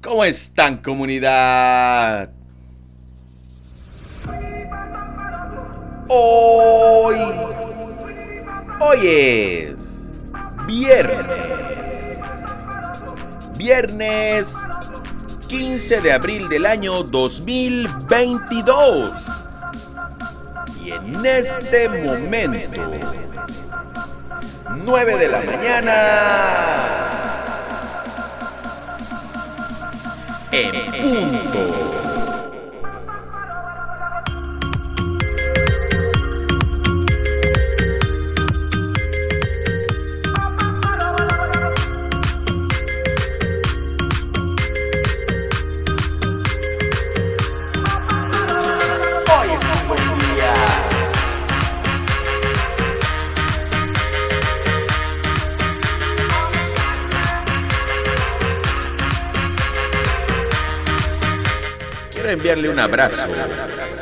¿Cómo están comunidad? Hoy, hoy es viernes. Viernes 15 de abril del año 2022. Y en este momento, 9 de la mañana. En punto. Abrazo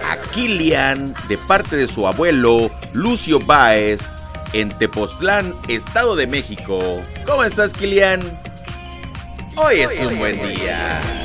a Kilian de parte de su abuelo Lucio Báez en Tepoztlán, Estado de México. ¿Cómo estás, Kilian? Hoy es un buen día.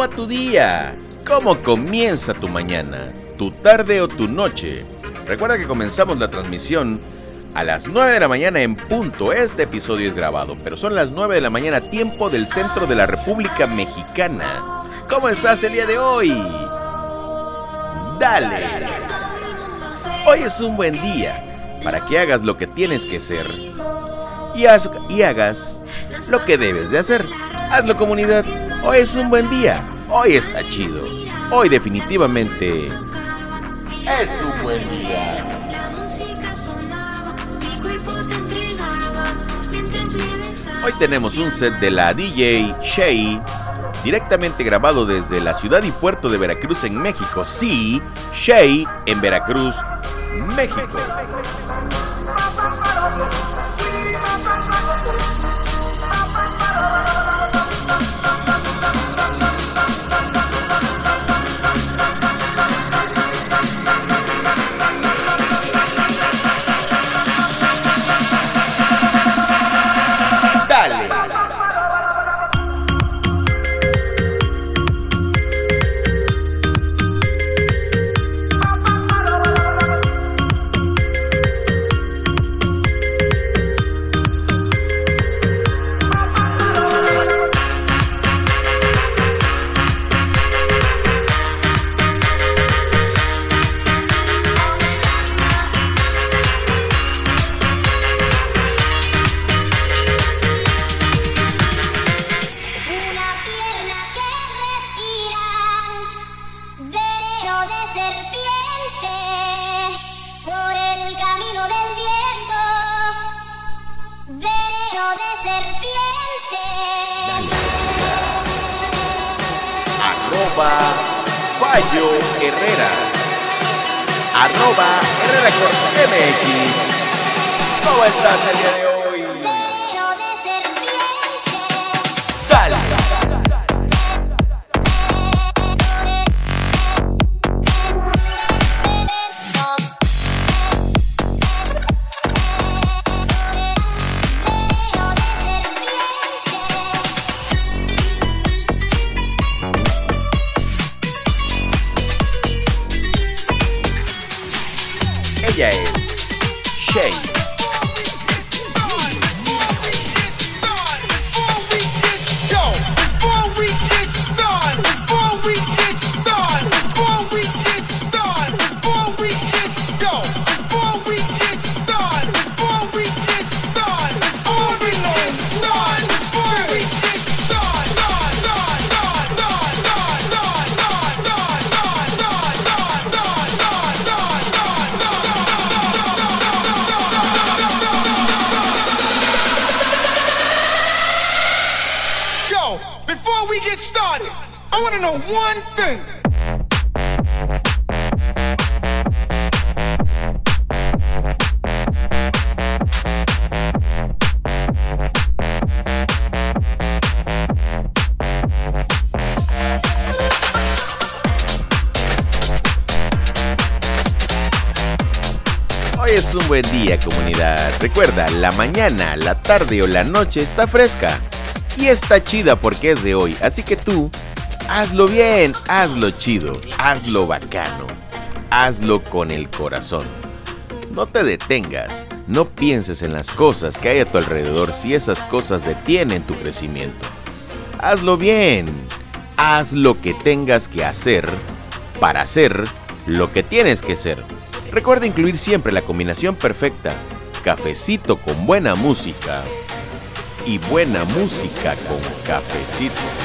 Va tu día? ¿Cómo comienza tu mañana, tu tarde o tu noche? Recuerda que comenzamos la transmisión a las 9 de la mañana en punto. Este episodio es grabado, pero son las 9 de la mañana tiempo del centro de la República Mexicana. ¿Cómo estás el día de hoy? Dale. Hoy es un buen día para que hagas lo que tienes que hacer y, y hagas lo que debes de hacer. Hazlo comunidad. Hoy es un buen día. Hoy está chido. Hoy definitivamente es un buen día. Hoy tenemos un set de la DJ Shay directamente grabado desde la ciudad y puerto de Veracruz en México. Sí, Shay en Veracruz, México. ¿Cómo estás el día de hoy? Un buen día, comunidad. Recuerda, la mañana, la tarde o la noche está fresca. Y está chida porque es de hoy. Así que tú, hazlo bien, hazlo chido, hazlo bacano. Hazlo con el corazón. No te detengas. No pienses en las cosas que hay a tu alrededor si esas cosas detienen tu crecimiento. Hazlo bien. Haz lo que tengas que hacer para hacer lo que tienes que ser. Recuerda incluir siempre la combinación perfecta. Cafecito con buena música y buena música con cafecito.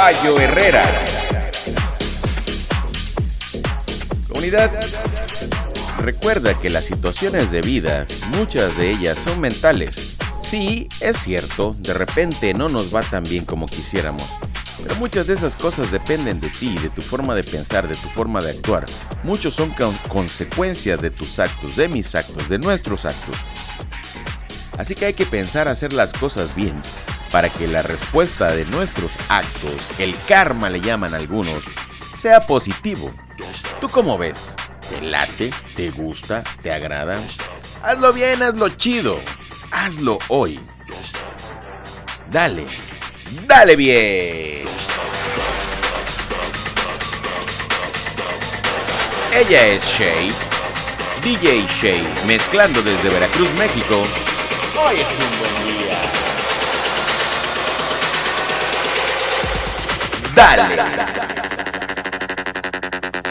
Fallo Herrera. Comunidad, recuerda que las situaciones de vida, muchas de ellas son mentales. Sí, es cierto, de repente no nos va tan bien como quisiéramos. Pero muchas de esas cosas dependen de ti, de tu forma de pensar, de tu forma de actuar. Muchos son con- consecuencias de tus actos, de mis actos, de nuestros actos. Así que hay que pensar hacer las cosas bien para que la respuesta de nuestros actos, el karma le llaman algunos, sea positivo. ¿Tú cómo ves? ¿Te late? ¿Te gusta? ¿Te agrada? Hazlo bien, hazlo chido. Hazlo hoy. Dale. Dale bien. Ella es Shay. DJ Shay, mezclando desde Veracruz, México. Hoy es un buen día. Dale.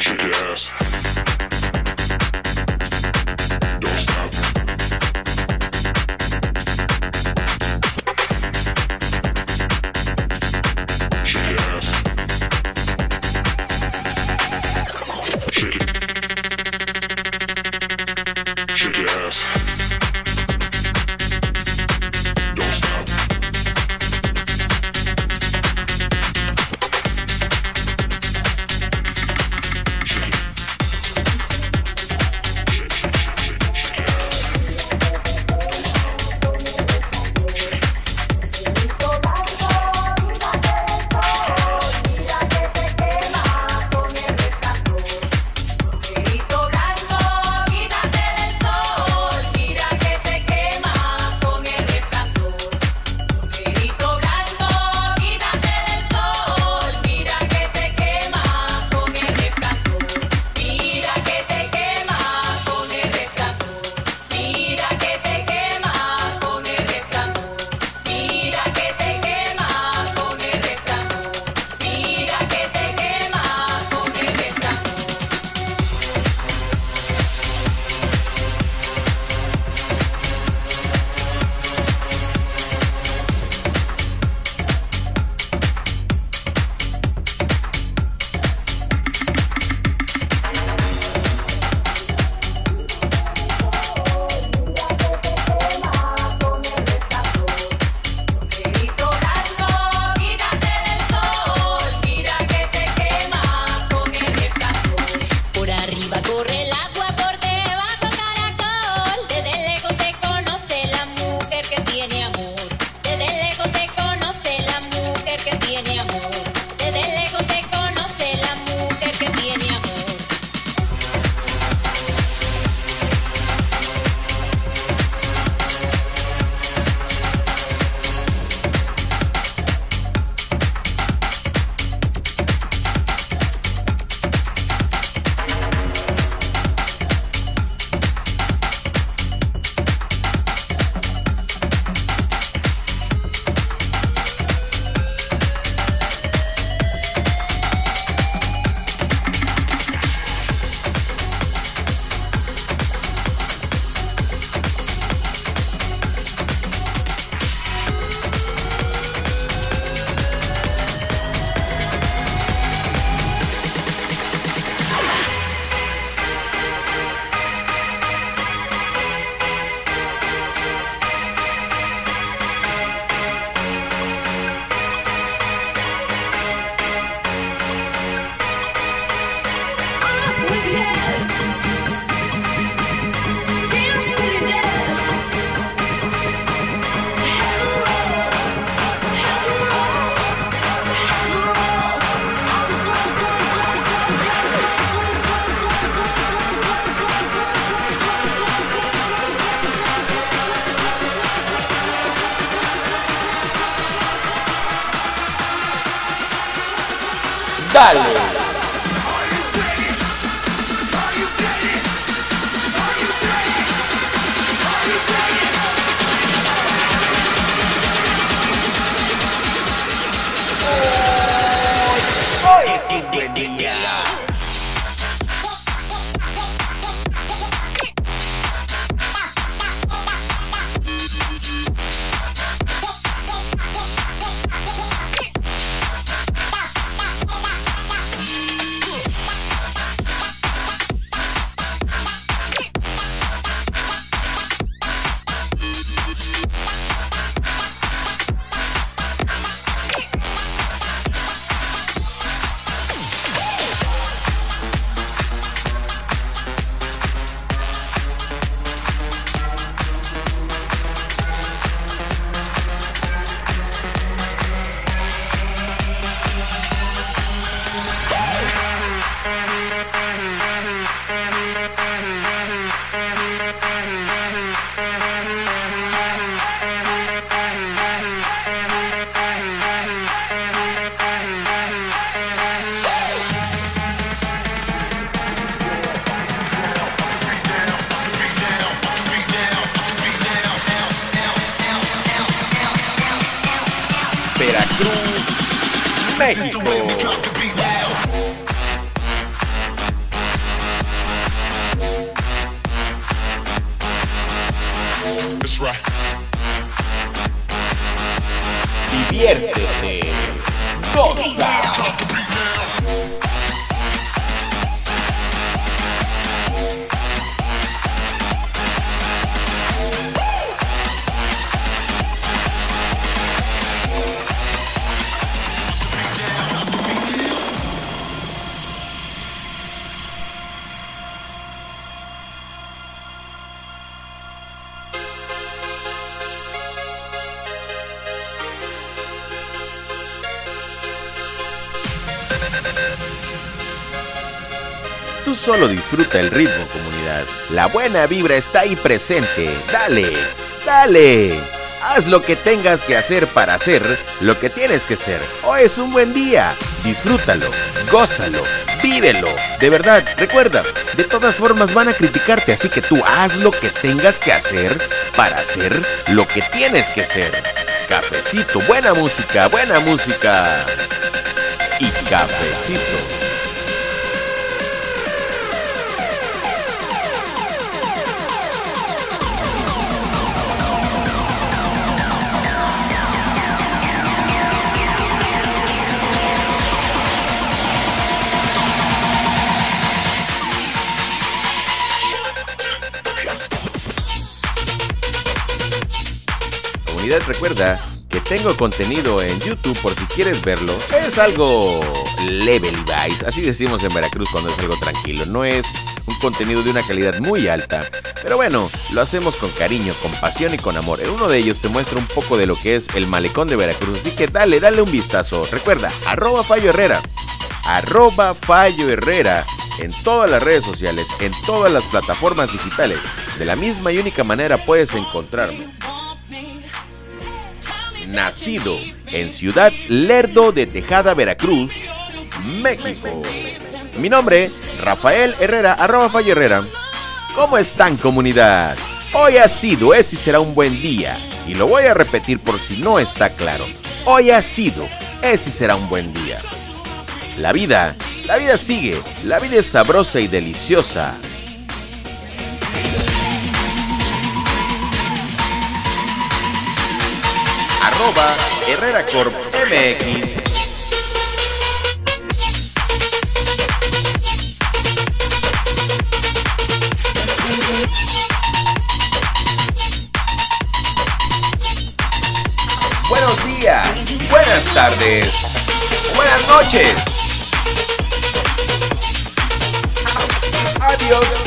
Dale. Charles. Diviértete. Goza. Tú solo disfruta el ritmo, comunidad. La buena vibra está ahí presente. Dale, dale. Haz lo que tengas que hacer para hacer lo que tienes que ser. Hoy es un buen día. Disfrútalo, gózalo, vívelo. De verdad, recuerda, de todas formas van a criticarte, así que tú haz lo que tengas que hacer para hacer lo que tienes que ser. Cafecito, buena música, buena música. Y cafecito. Recuerda que tengo contenido en YouTube por si quieres verlo. Es algo level guys, así decimos en Veracruz cuando es algo tranquilo. No es un contenido de una calidad muy alta, pero bueno, lo hacemos con cariño, con pasión y con amor. En uno de ellos te muestro un poco de lo que es el malecón de Veracruz, así que dale, dale un vistazo. Recuerda, arroba Fallo Herrera, arroba Fallo Herrera en todas las redes sociales, en todas las plataformas digitales. De la misma y única manera puedes encontrarme. Nacido en Ciudad Lerdo de Tejada, Veracruz, México. Mi nombre, Rafael Herrera, arroba Fallo Herrera. ¿Cómo están comunidad? Hoy ha sido, es y será un buen día. Y lo voy a repetir por si no está claro. Hoy ha sido, es y será un buen día. La vida, la vida sigue, la vida es sabrosa y deliciosa. Arroba Herrera Corp MX. Buenos días, buenas tardes, buenas noches. Adiós.